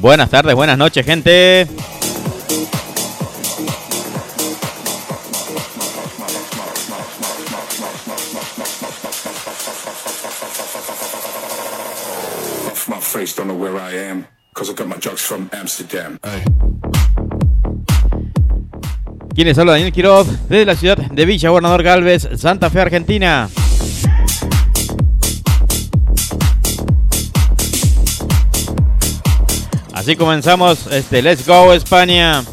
Buenas tardes, buenas noches, gente. Quienes habla Daniel Quiroz desde la ciudad de Villa Gobernador Galvez, Santa Fe, Argentina. Así comenzamos este Let's Go España.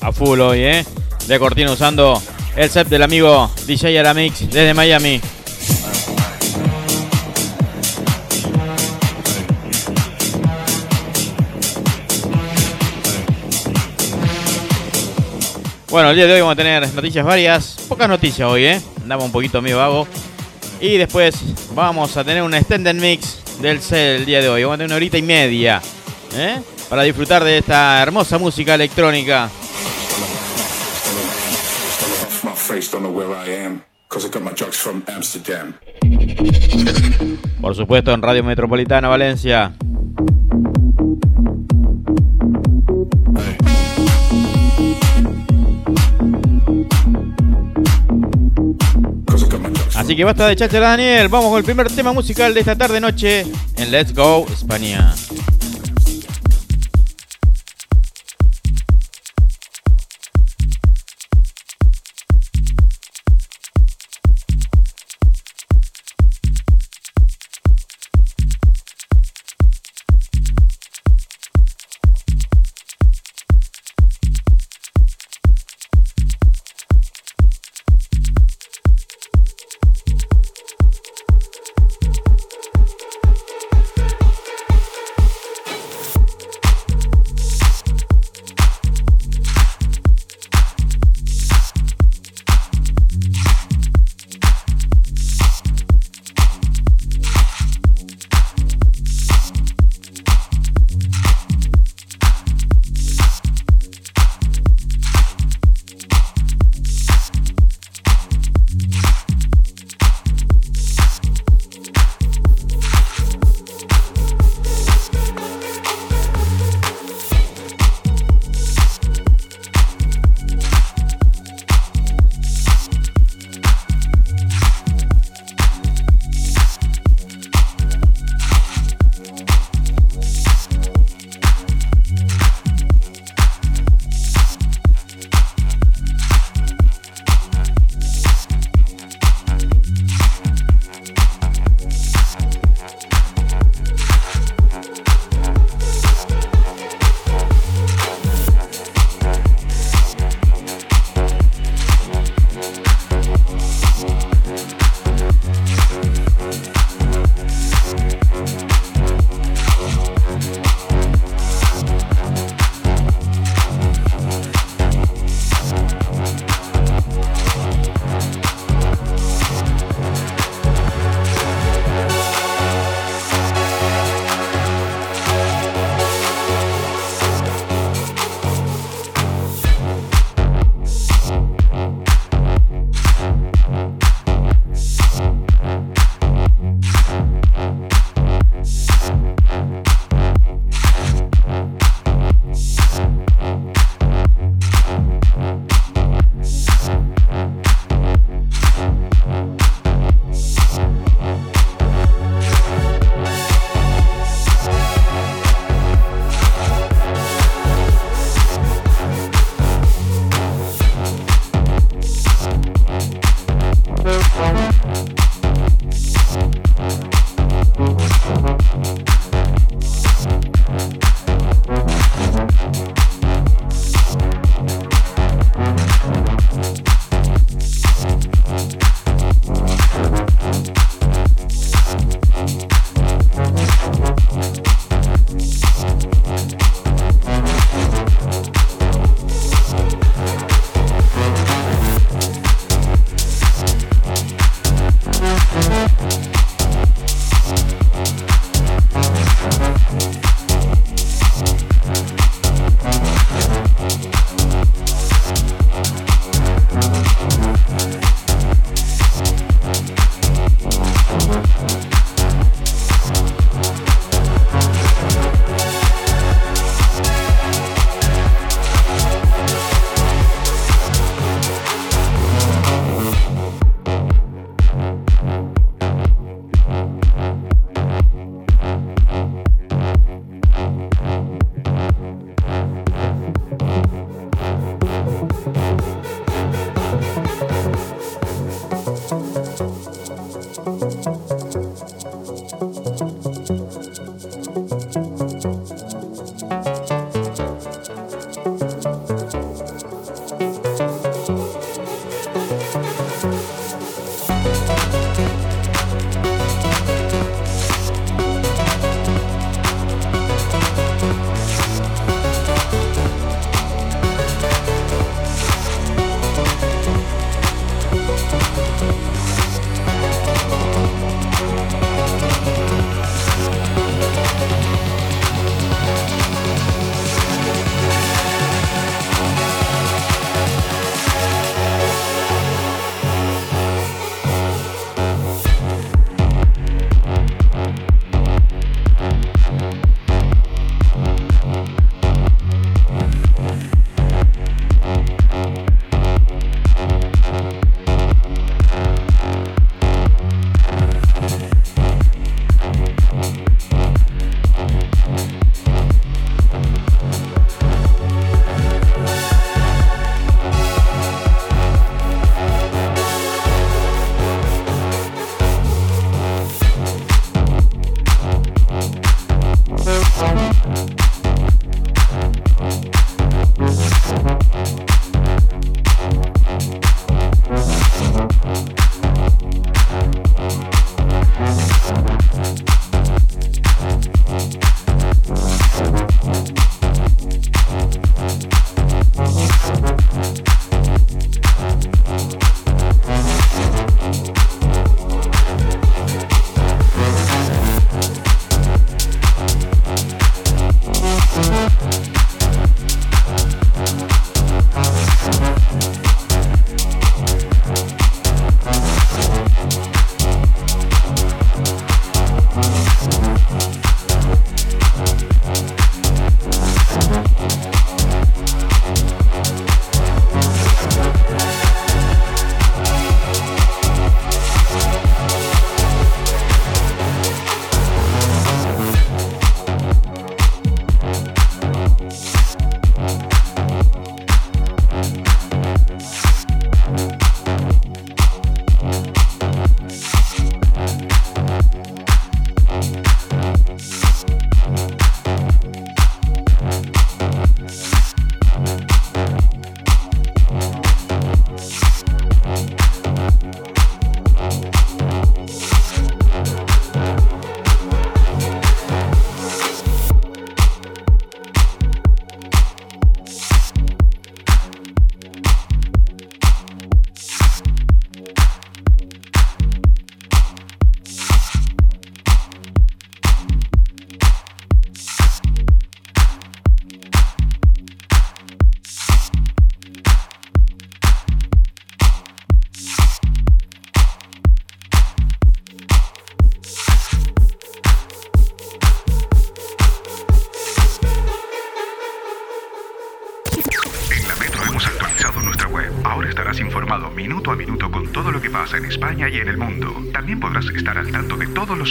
A full hoy, ¿eh? De cortina usando el set del amigo DJ Aramix desde Miami. Bueno, el día de hoy vamos a tener noticias varias. Pocas noticias hoy, ¿eh? Andaba un poquito medio vago. Y después vamos a tener un extended mix del set el día de hoy. Vamos a tener una horita y media. ¿eh? Para disfrutar de esta hermosa música electrónica. Por supuesto en Radio Metropolitana Valencia. Así que basta de cháchara, Daniel. Vamos con el primer tema musical de esta tarde noche en Let's Go España.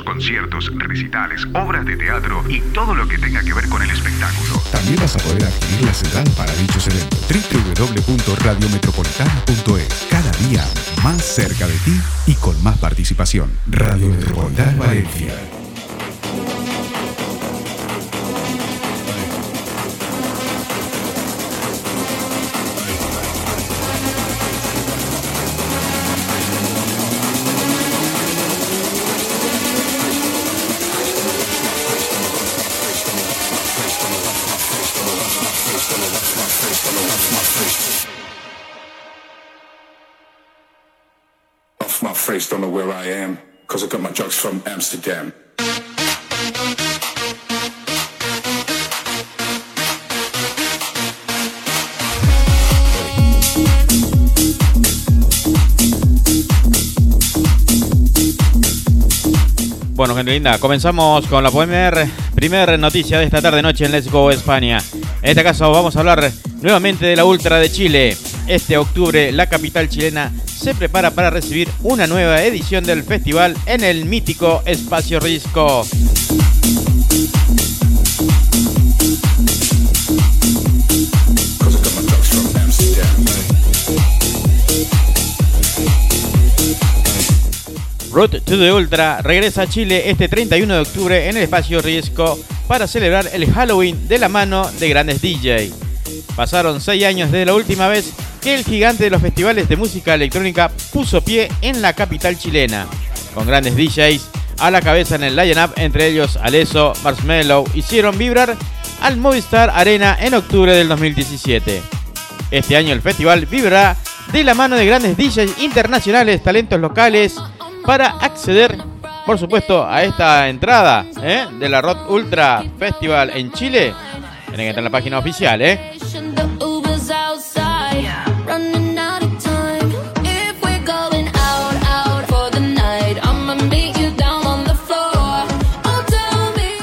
Conciertos, recitales, obras de teatro y todo lo que tenga que ver con el espectáculo. También vas a poder adquirir la señal para dichos eventos. www.radiometropolitana.es Cada día más cerca de ti y con más participación. Radio Metropolitana Valencia. Comenzamos con la primer, primer noticia de esta tarde noche en Let's Go España. En este caso vamos a hablar nuevamente de la Ultra de Chile. Este octubre la capital chilena se prepara para recibir una nueva edición del festival en el mítico Espacio Risco. Road to the Ultra regresa a Chile este 31 de octubre en el espacio Riesco para celebrar el Halloween de la mano de grandes DJ. Pasaron 6 años desde la última vez que el gigante de los festivales de música electrónica puso pie en la capital chilena, con grandes DJs a la cabeza en el line-up, entre ellos Aleso, Marshmello, hicieron vibrar al Movistar Arena en octubre del 2017. Este año el festival vibrará de la mano de grandes DJs internacionales, talentos locales, para acceder, por supuesto, a esta entrada ¿eh? de la Rock Ultra Festival en Chile. Tienen que entrar en la página oficial, ¿eh?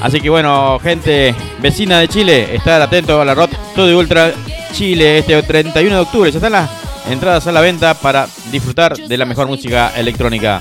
Así que bueno, gente vecina de Chile, estar atento a la Rock Todo Ultra Chile este 31 de octubre. Ya están las entradas a la venta para disfrutar de la mejor música electrónica.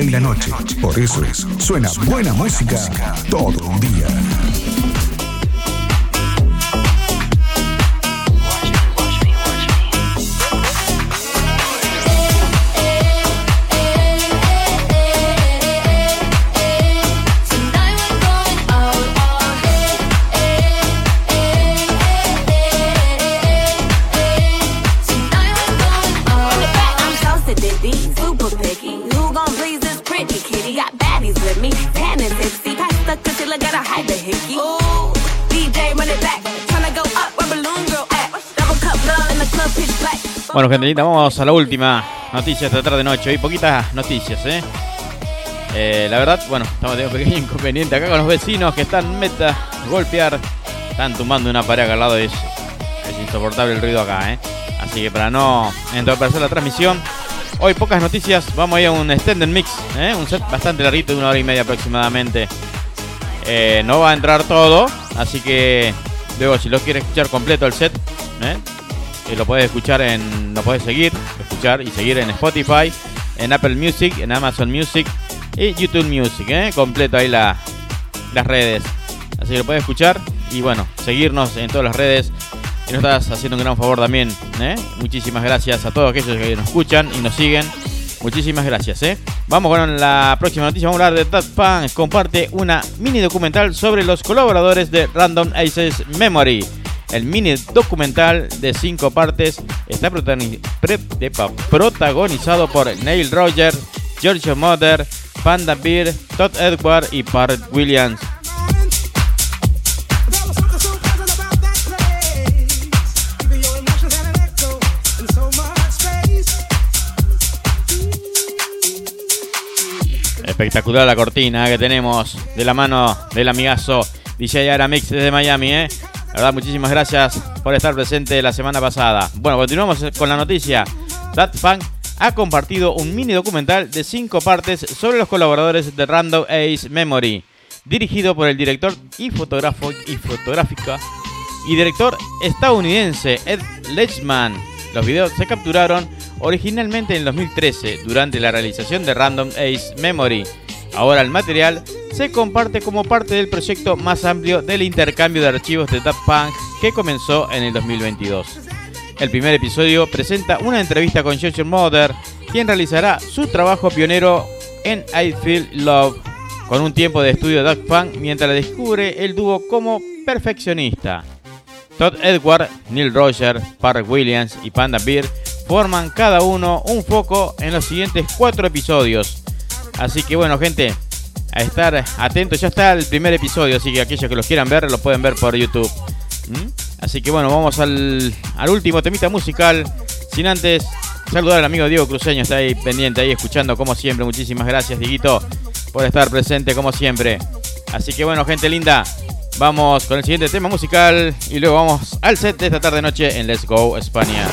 Y la noche. Por eso es, suena buena música todo un día. Bueno, gentilita, vamos a la última noticia esta tarde noche. Hoy poquitas noticias, ¿eh? ¿eh? la verdad, bueno, estamos teniendo un pequeño inconveniente acá con los vecinos que están meta golpear. Están tumbando una pared acá al lado. Es, es insoportable el ruido acá, ¿eh? Así que para no entorpecer la transmisión, hoy pocas noticias. Vamos a ir a un extended mix, ¿eh? Un set bastante larguito, de una hora y media aproximadamente. Eh, no va a entrar todo, así que luego si lo quieres escuchar completo el set, ¿eh? Lo puedes escuchar en. Lo puedes seguir, escuchar y seguir en Spotify, en Apple Music, en Amazon Music y YouTube Music, ¿eh? Completo ahí la, las redes. Así que lo puedes escuchar y bueno, seguirnos en todas las redes. Y nos estás haciendo un gran favor también. ¿eh? Muchísimas gracias a todos aquellos que nos escuchan y nos siguen. Muchísimas gracias, ¿eh? Vamos con la próxima noticia. Vamos a hablar de Tad Fans. Comparte una mini documental sobre los colaboradores de Random Aces Memory. El mini documental de cinco partes está protagonizado por Neil Rogers, George Mother, Panda Bear, Todd Edward y Park Williams. Espectacular la cortina que tenemos de la mano del amigazo DJ Aramix desde Miami, ¿eh? La verdad, muchísimas gracias por estar presente la semana pasada. Bueno, continuamos con la noticia. That Punk ha compartido un mini documental de cinco partes sobre los colaboradores de Random Ace Memory, dirigido por el director y fotógrafo y fotográfica y director estadounidense Ed Lechman. Los videos se capturaron originalmente en el 2013 durante la realización de Random Ace Memory. Ahora el material se comparte como parte del proyecto más amplio del intercambio de archivos de Daft Punk que comenzó en el 2022. El primer episodio presenta una entrevista con George Mother, quien realizará su trabajo pionero en I Feel Love, con un tiempo de estudio de Daft Punk mientras descubre el dúo como perfeccionista. Todd Edward, Neil Roger, Park Williams y Panda Beer forman cada uno un foco en los siguientes cuatro episodios. Así que bueno, gente, a estar atentos. Ya está el primer episodio, así que aquellos que los quieran ver lo pueden ver por YouTube. ¿Mm? Así que bueno, vamos al, último temita musical. Sin antes saludar al amigo Diego Cruceño, está ahí pendiente, ahí escuchando como siempre. Muchísimas gracias, Diguito, por estar presente como siempre. Así que bueno, gente linda, vamos con el siguiente tema musical y luego vamos al set de esta tarde noche en Let's Go España.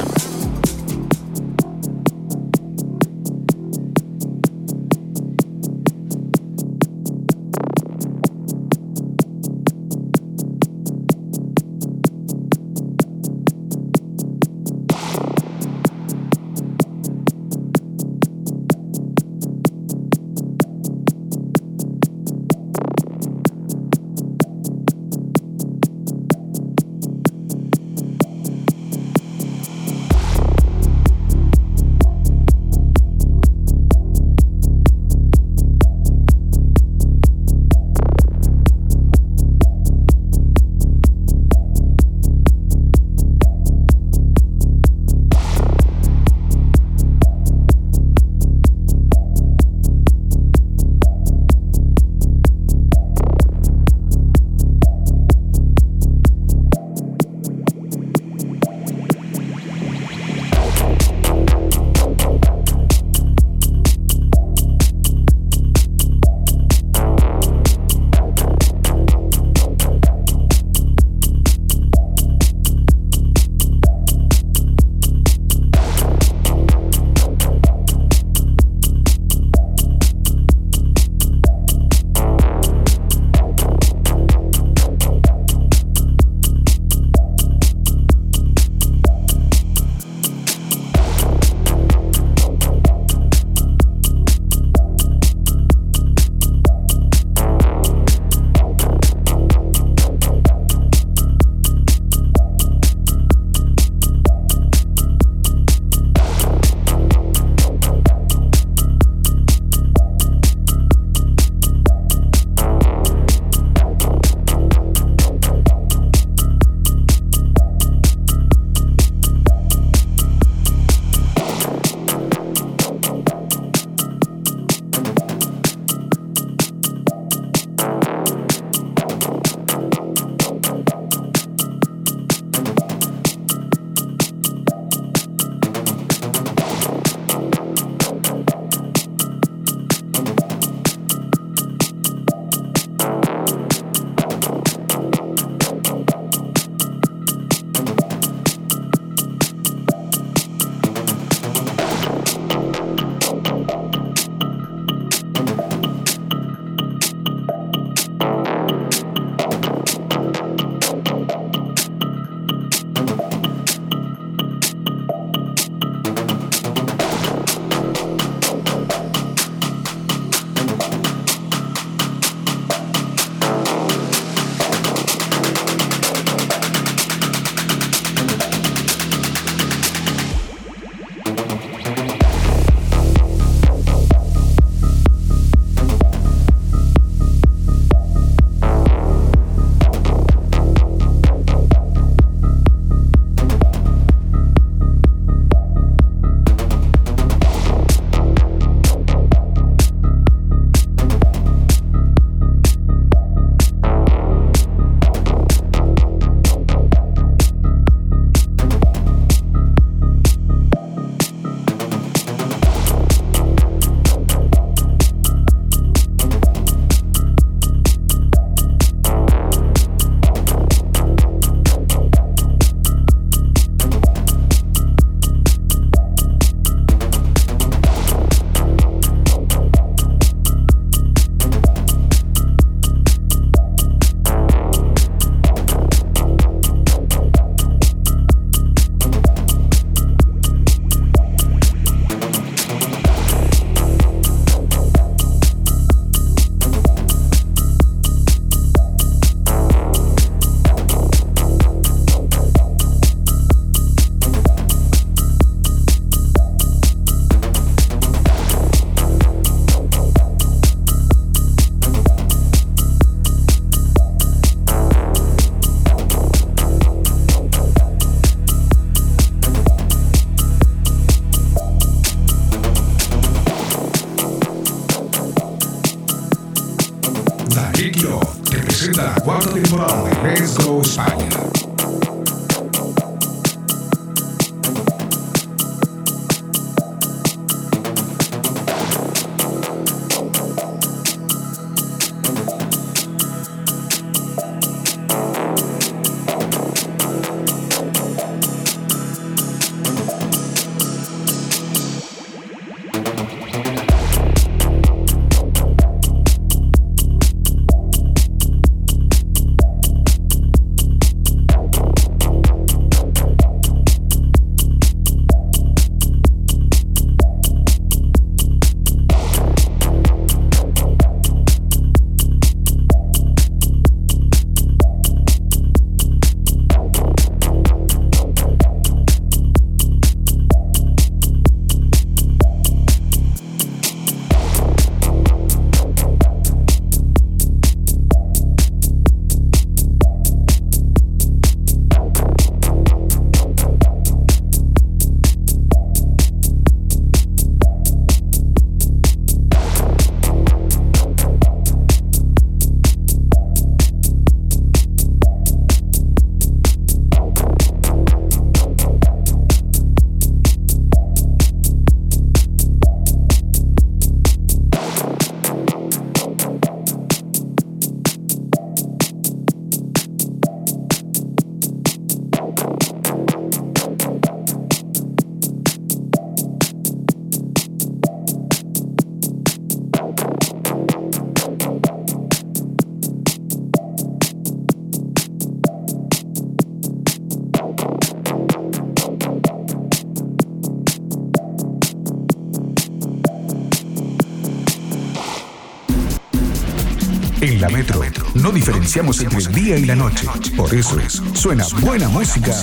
Diferenciamos entre el día y la noche. Por eso suena buena música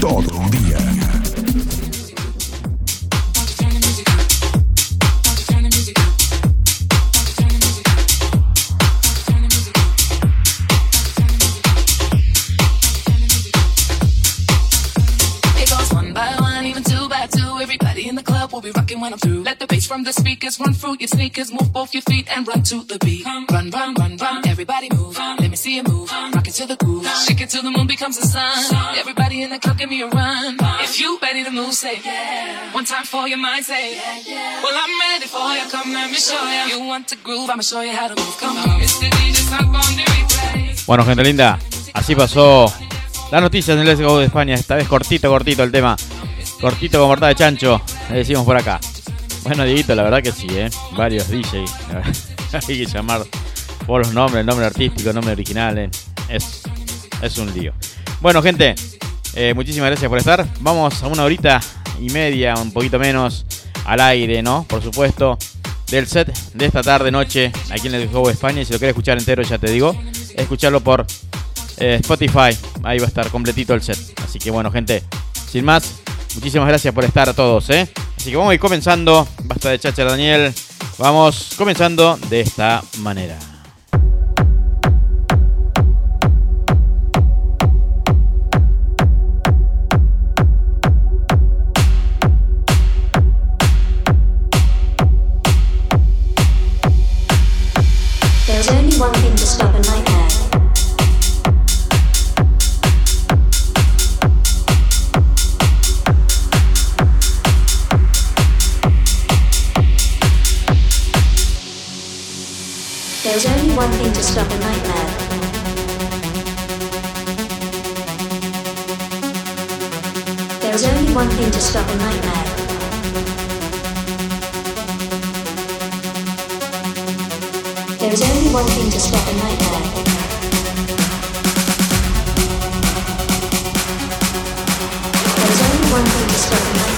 todo el día. from the speakers, run through your sneakers, move both your feet and run to the beat. Becomes the sun. Everybody in the club, give me a run. If you ready to move, say yeah. One time for your mind, say yeah. Well, I'm ready for you. Come, let me show you. You want to groove, I'ma show you how to move. Come on, Mr. DJ, on the replay. Bueno, gente linda, así pasó las noticias en Let's Go de España. Esta vez cortito, cortito el tema. Cortito con mortada de chancho, le decimos por acá. Bueno, Dieguito, la verdad que sí, ¿eh? Varios DJs. Hay que llamar por los nombres, el nombre artístico, el nombre original. ¿eh? Es, es un lío. Bueno, gente, eh, muchísimas gracias por estar. Vamos a una horita y media, un poquito menos, al aire, ¿no? Por supuesto, del set de esta tarde, noche, aquí en el Juego España. Y si lo quieres escuchar entero, ya te digo, escucharlo por eh, Spotify. Ahí va a estar completito el set. Así que bueno, gente, sin más, muchísimas gracias por estar a todos, ¿eh? Así que vamos a ir comenzando. Basta de chacha, Daniel. Vamos comenzando de esta manera. one thing to stop a nightmare. There is only one thing to stop a nightmare. There is only one thing to stop a nightmare. There is only one thing to stop a nightmare.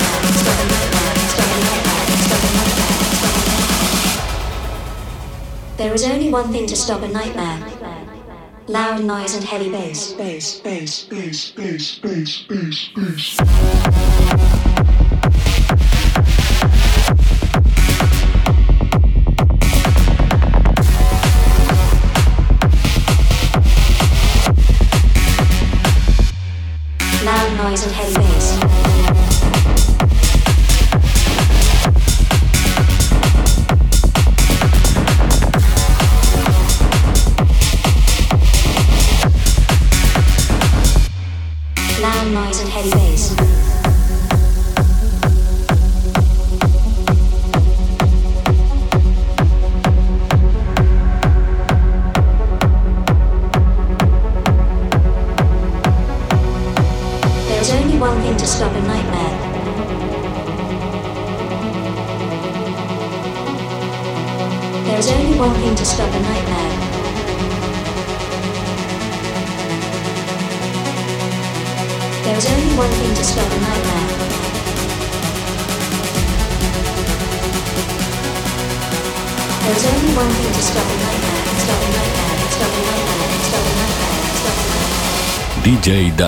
Loud noise and heavy bass. Bass, bass, bass, bass, bass, bass, bass.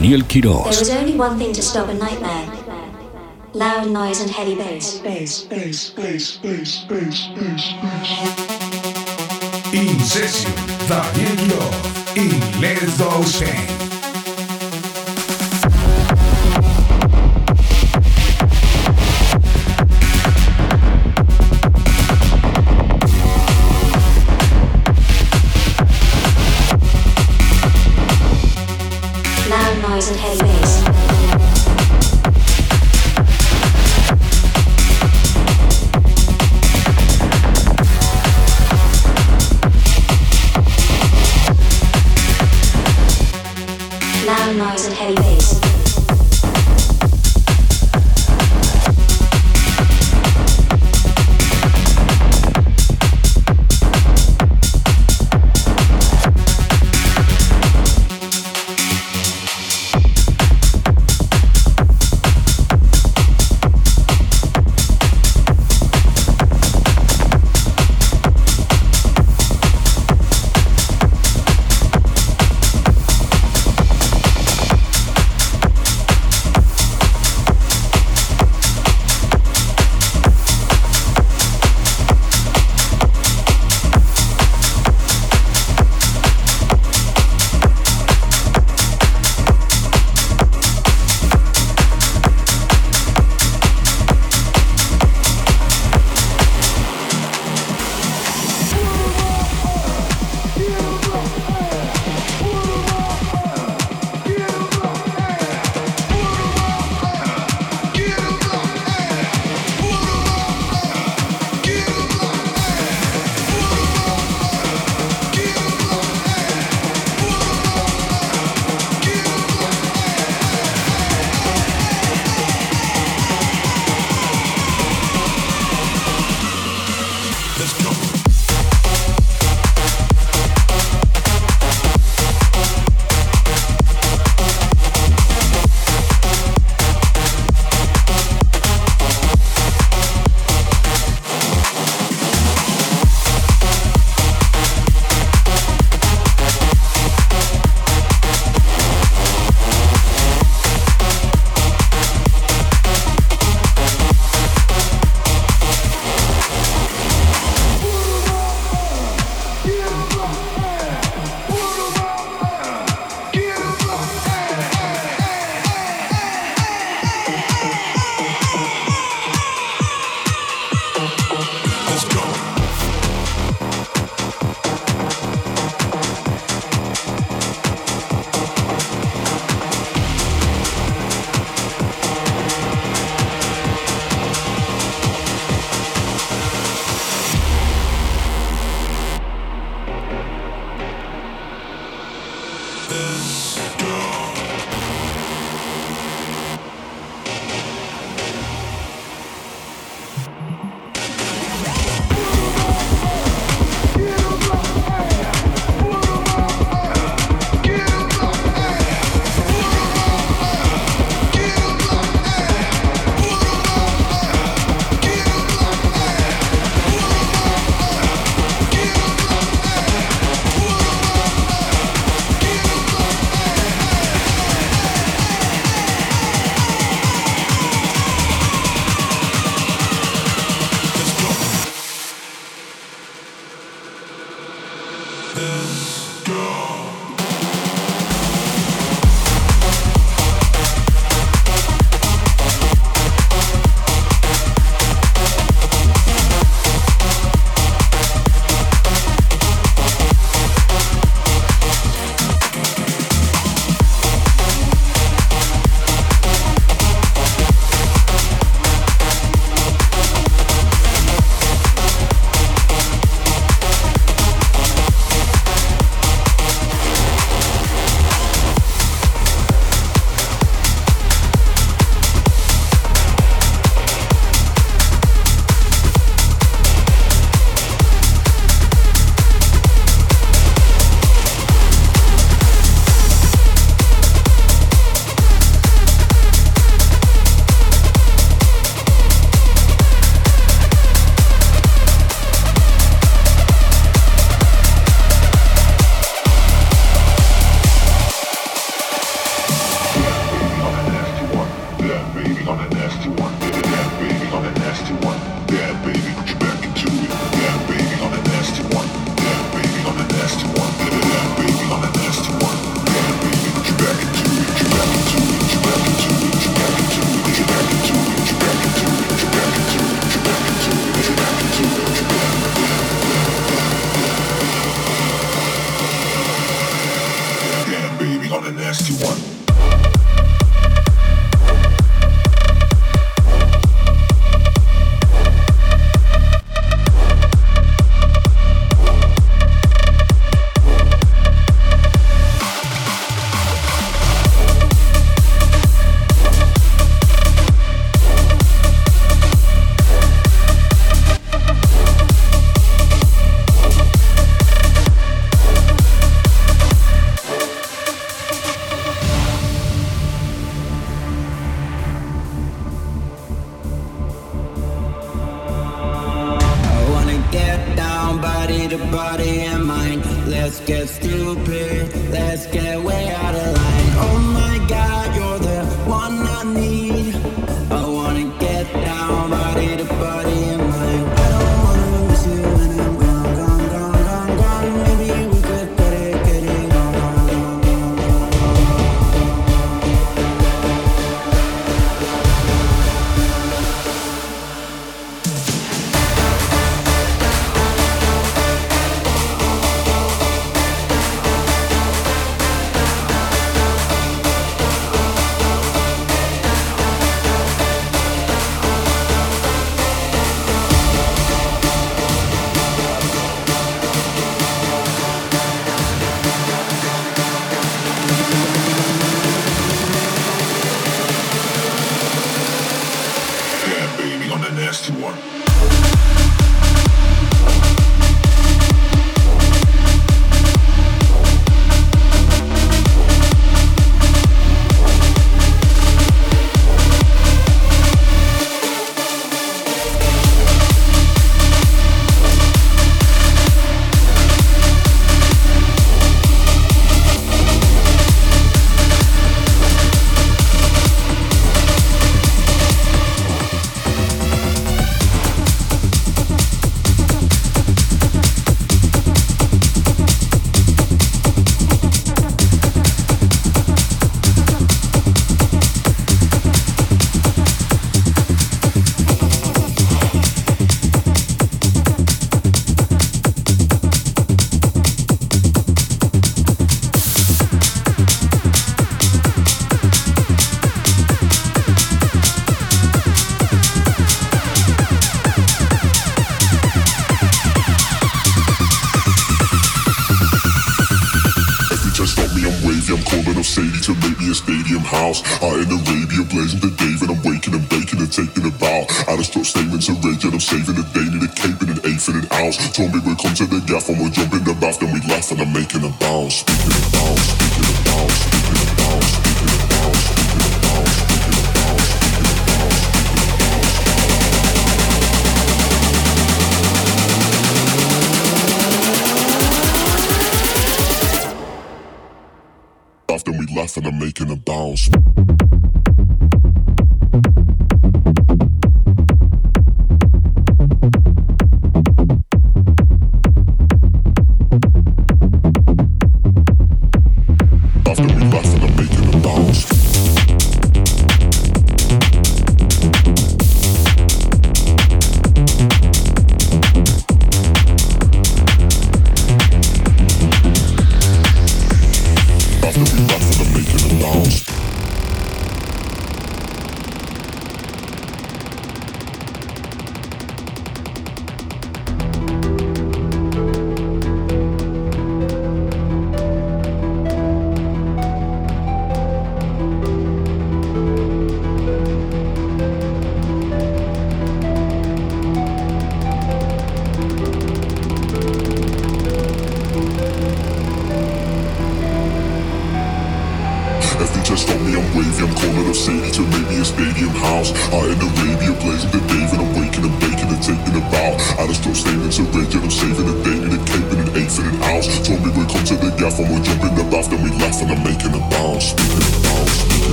Daniel Quiroz. Loud noise and heavy bass. Bass, bass, bass, bass, bass, bass, bass. In Daniel Quiroz in Let's Go Shane.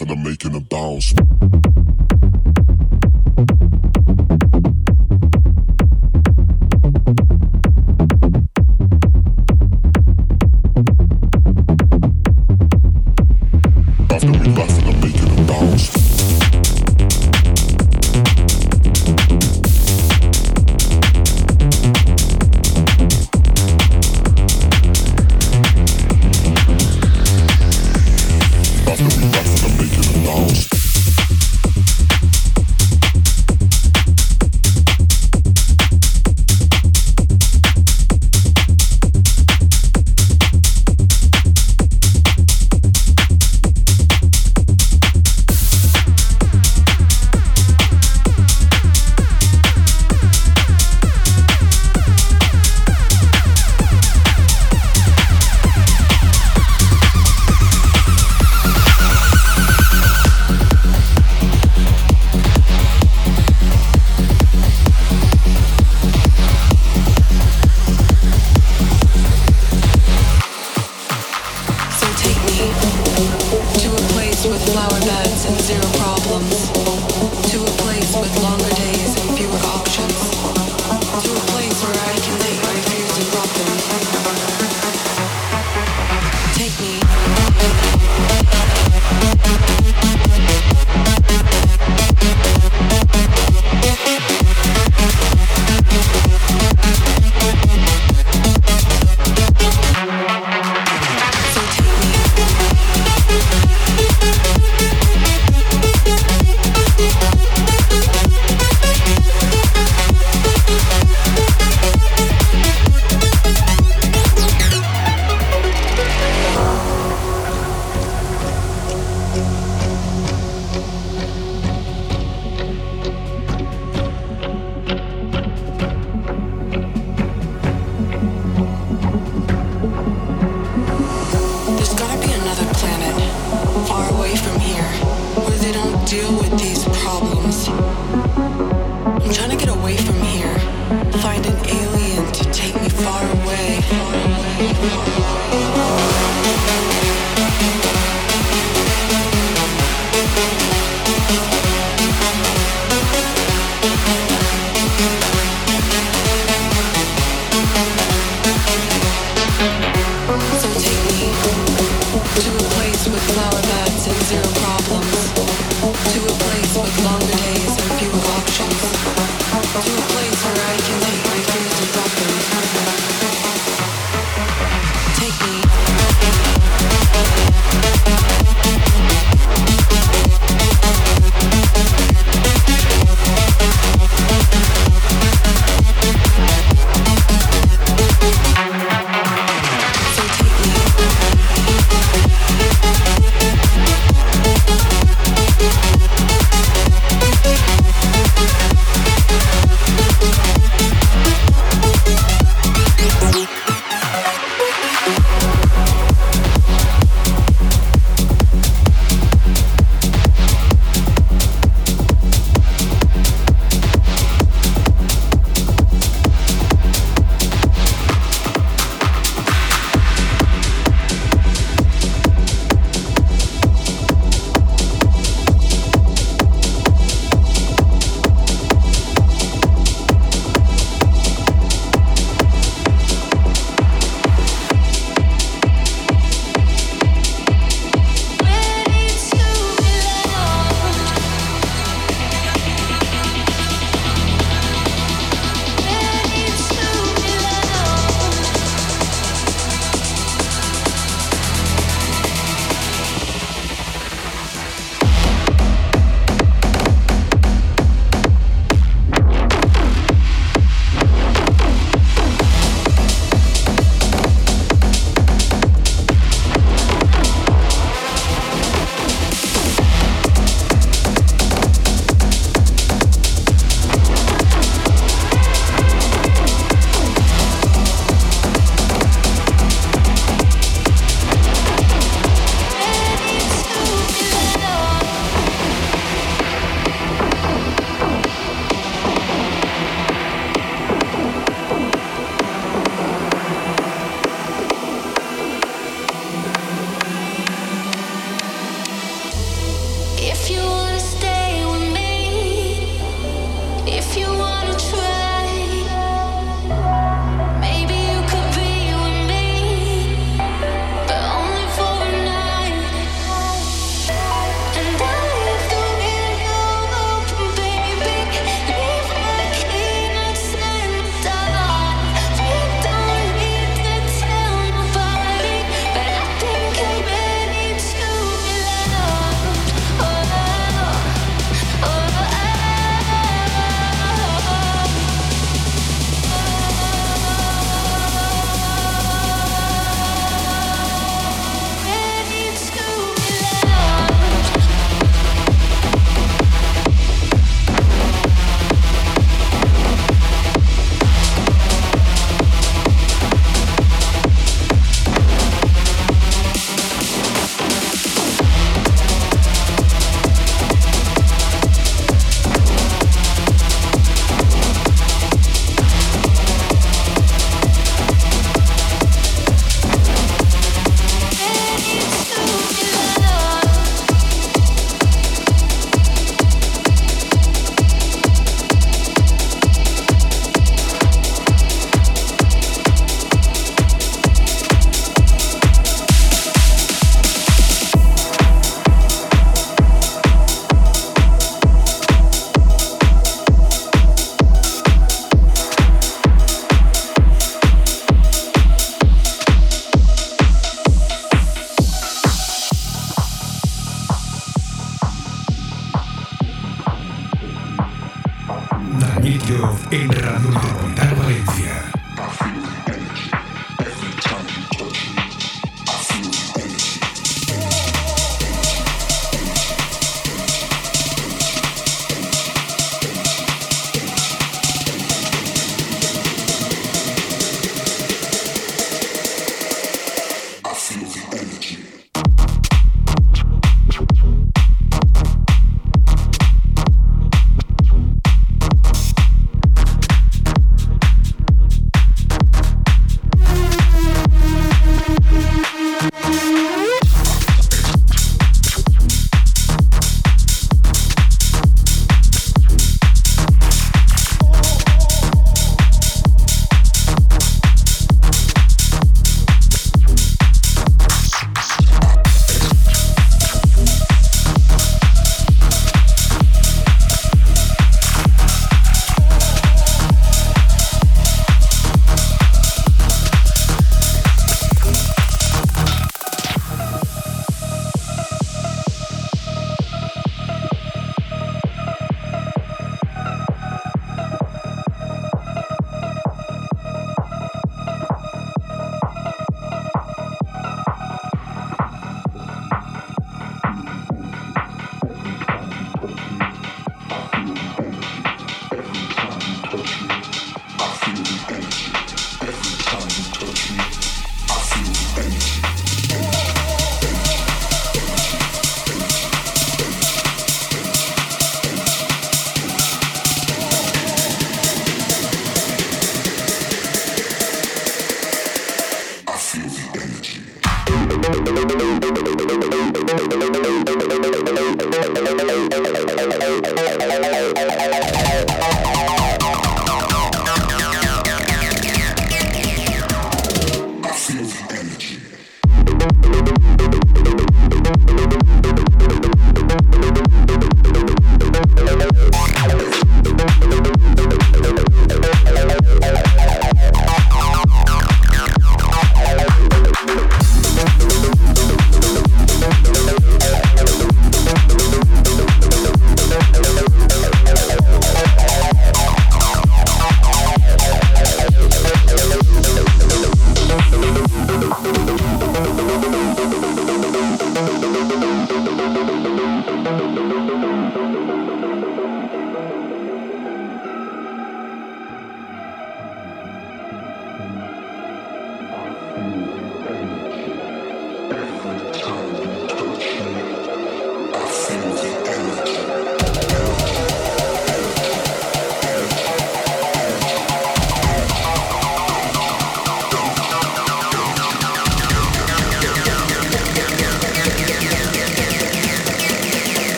and I'm making a bounce.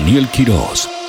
Daniel Quiroz.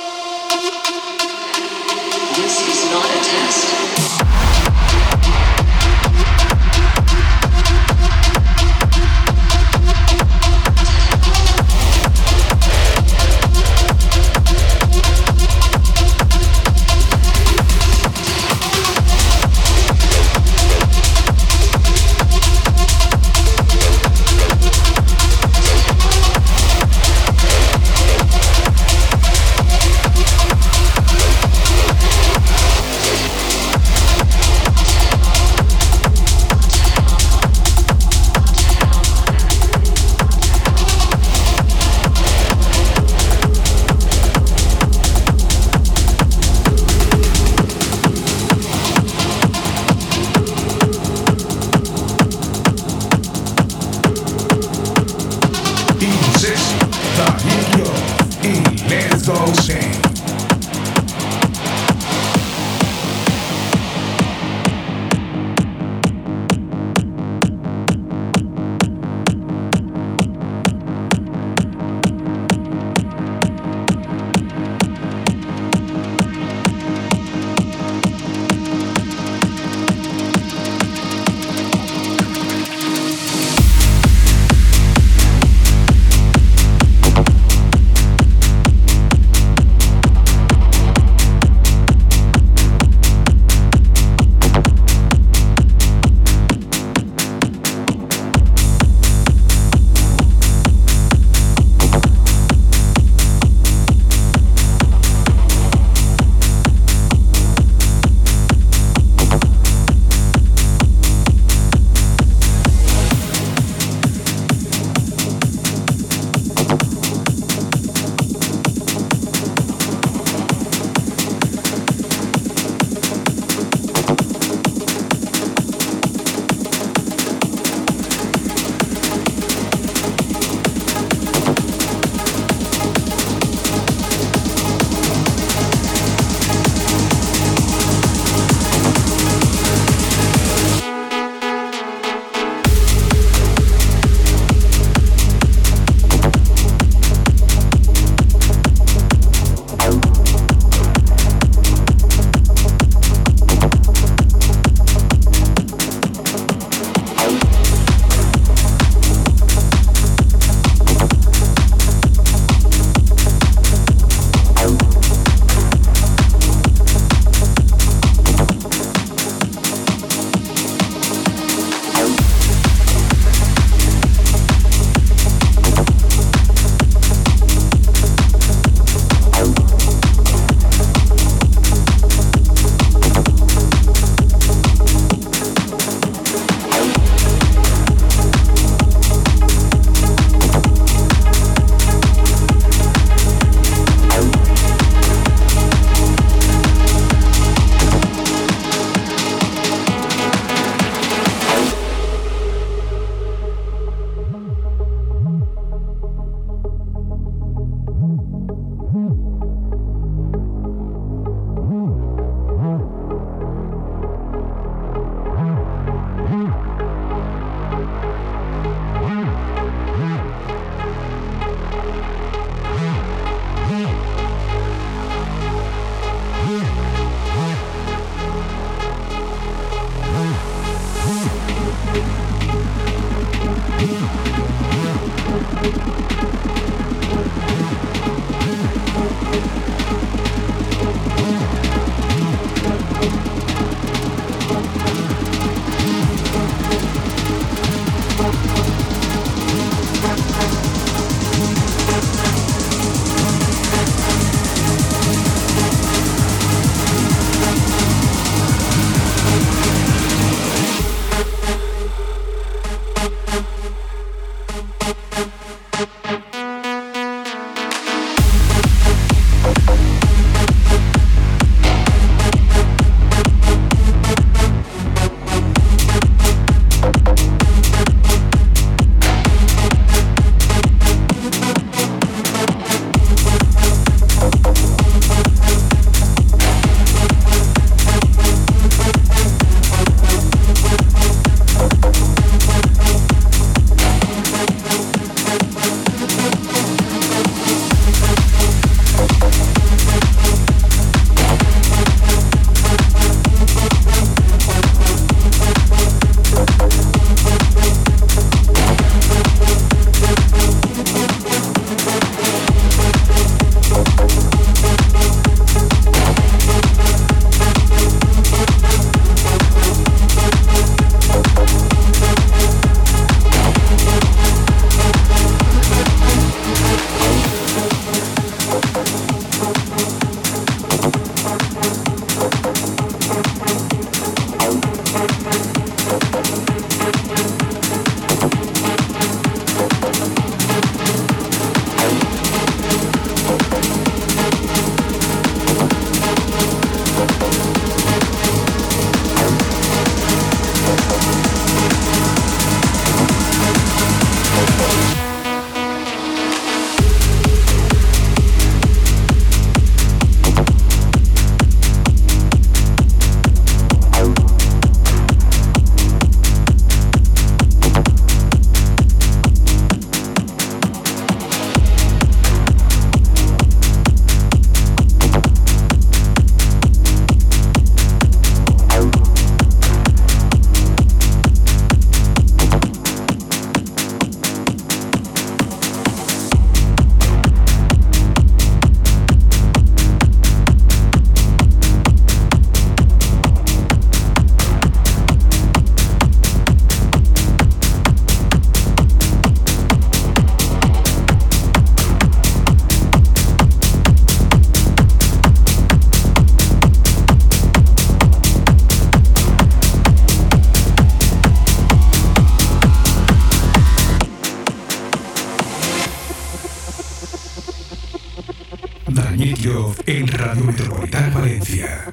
Magnitio en Radio Metropolitana Valencia.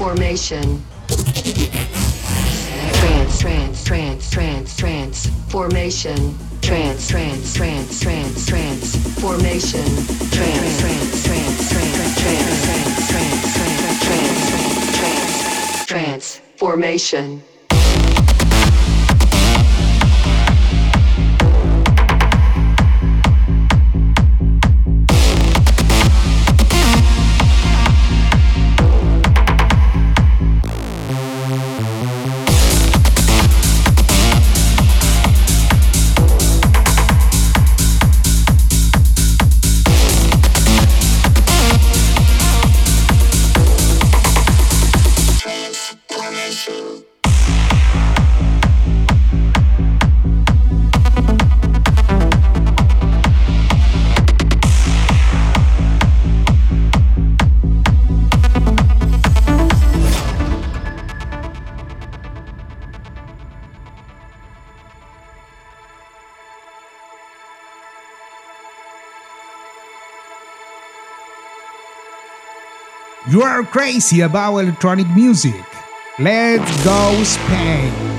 Transformation. Trans, trans, trans, trans, transformation. Trans, trans, trans, trans, transformation. Trans, trans, trans, trans, trans, trans, trans, trans, trans, trans, transformation. You are crazy about electronic music. Let's go Spain.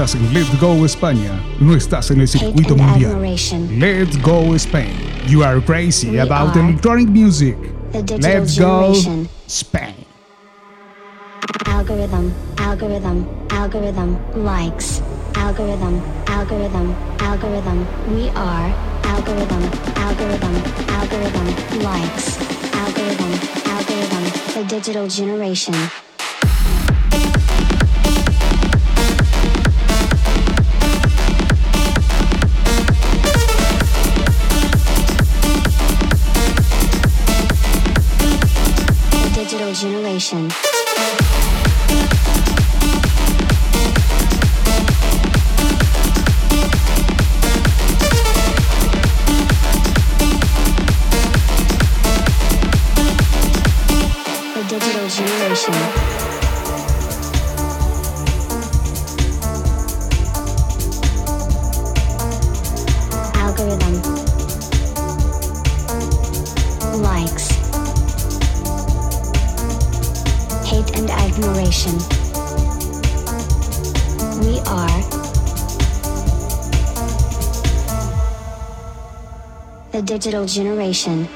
Estás en Let's Go España, no estás en el circuito mundial. admiration. Let's Go Spain. You are crazy We about are electronic music. the digital Let's go generation. Spain. Algorithm, algorithm, algorithm, likes, algorithm, algorithm, algorithm, we are, algorithm, algorithm, algorithm, likes, algorithm, algorithm, the digital generation. Digital generation.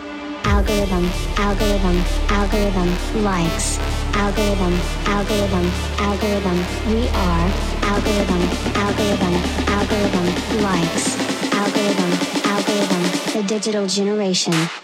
Algorithm, algorithm, algorithm, likes. Algorithm, algorithm, algorithm, we are. Algorithm, algorithm, algorithm, likes. Algorithm, algorithm, the digital generation.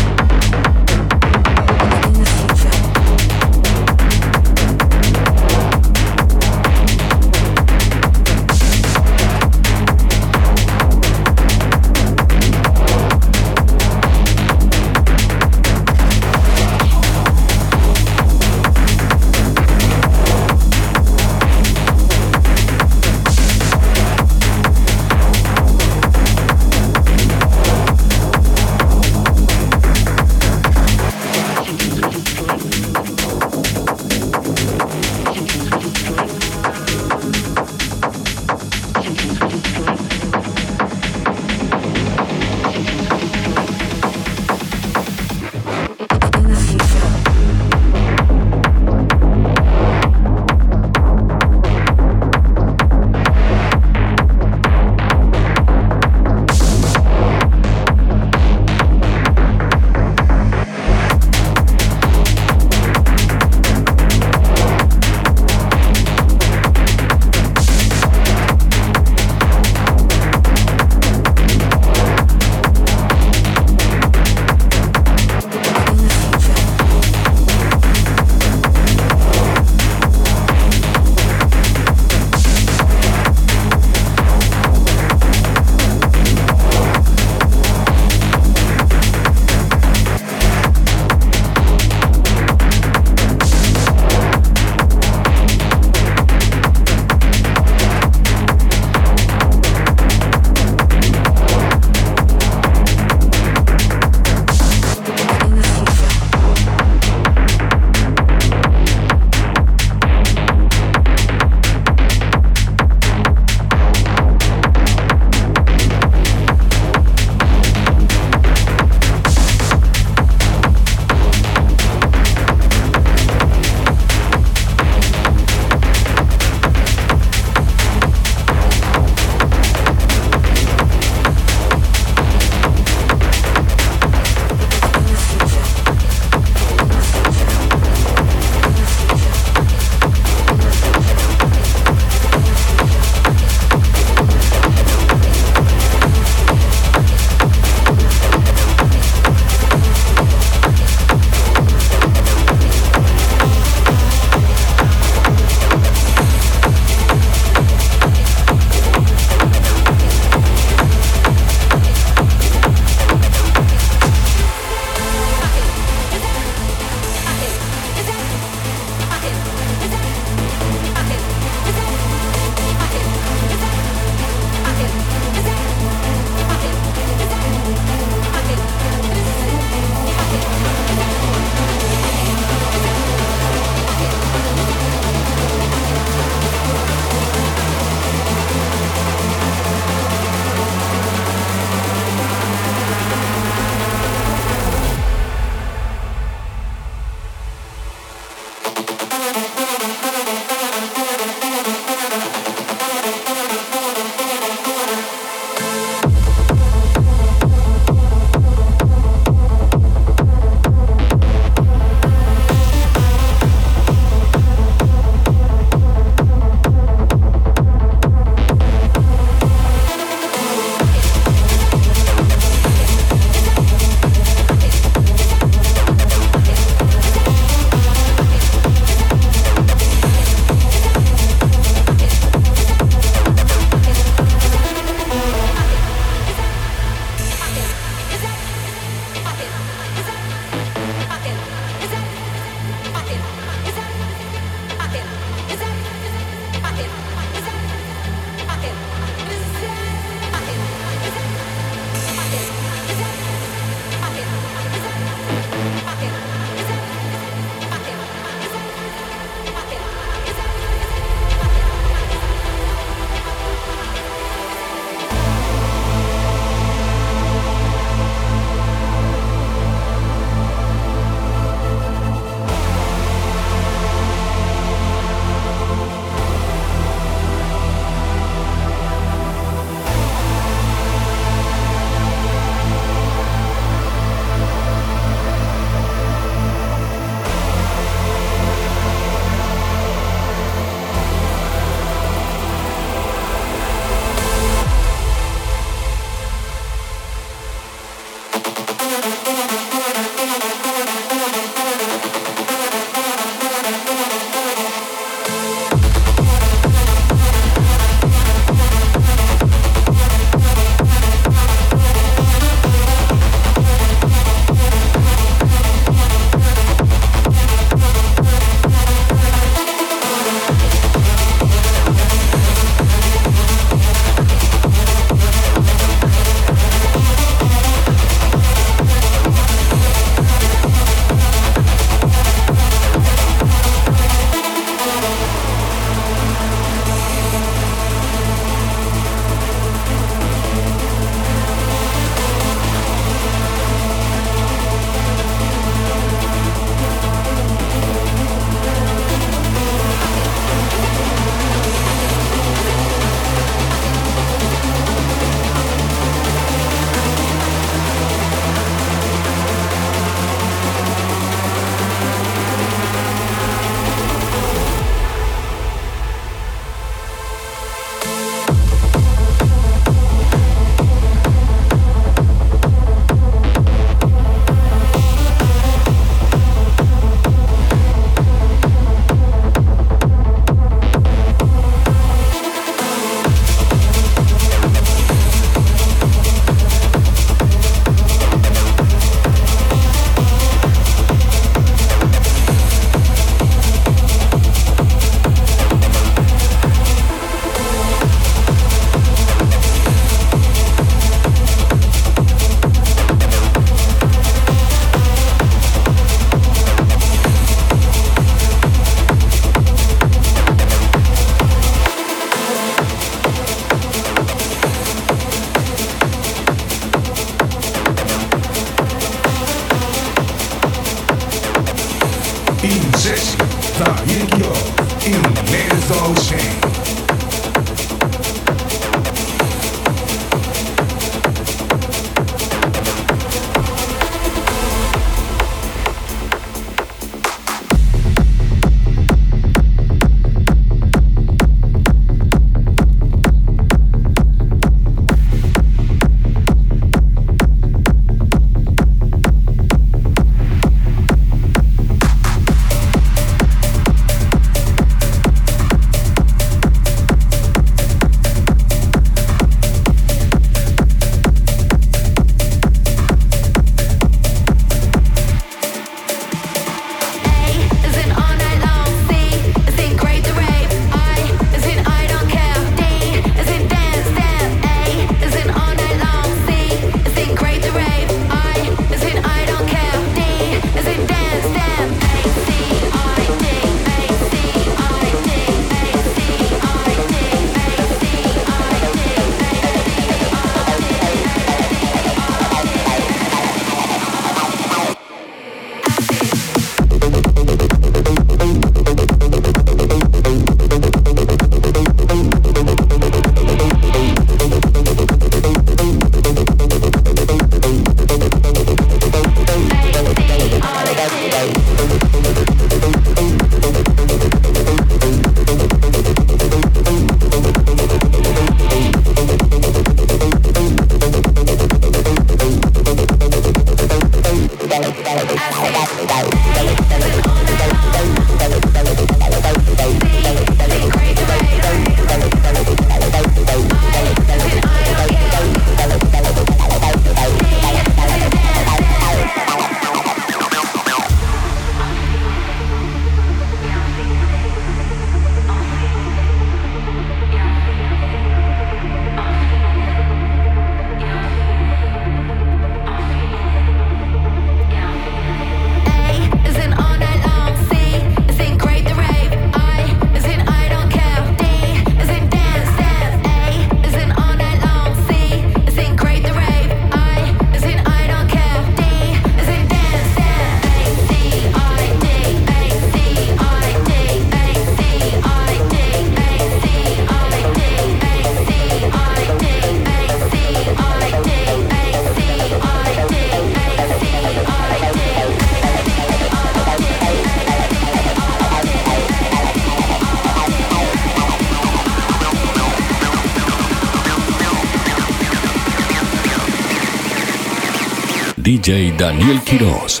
Daniel Quiroz.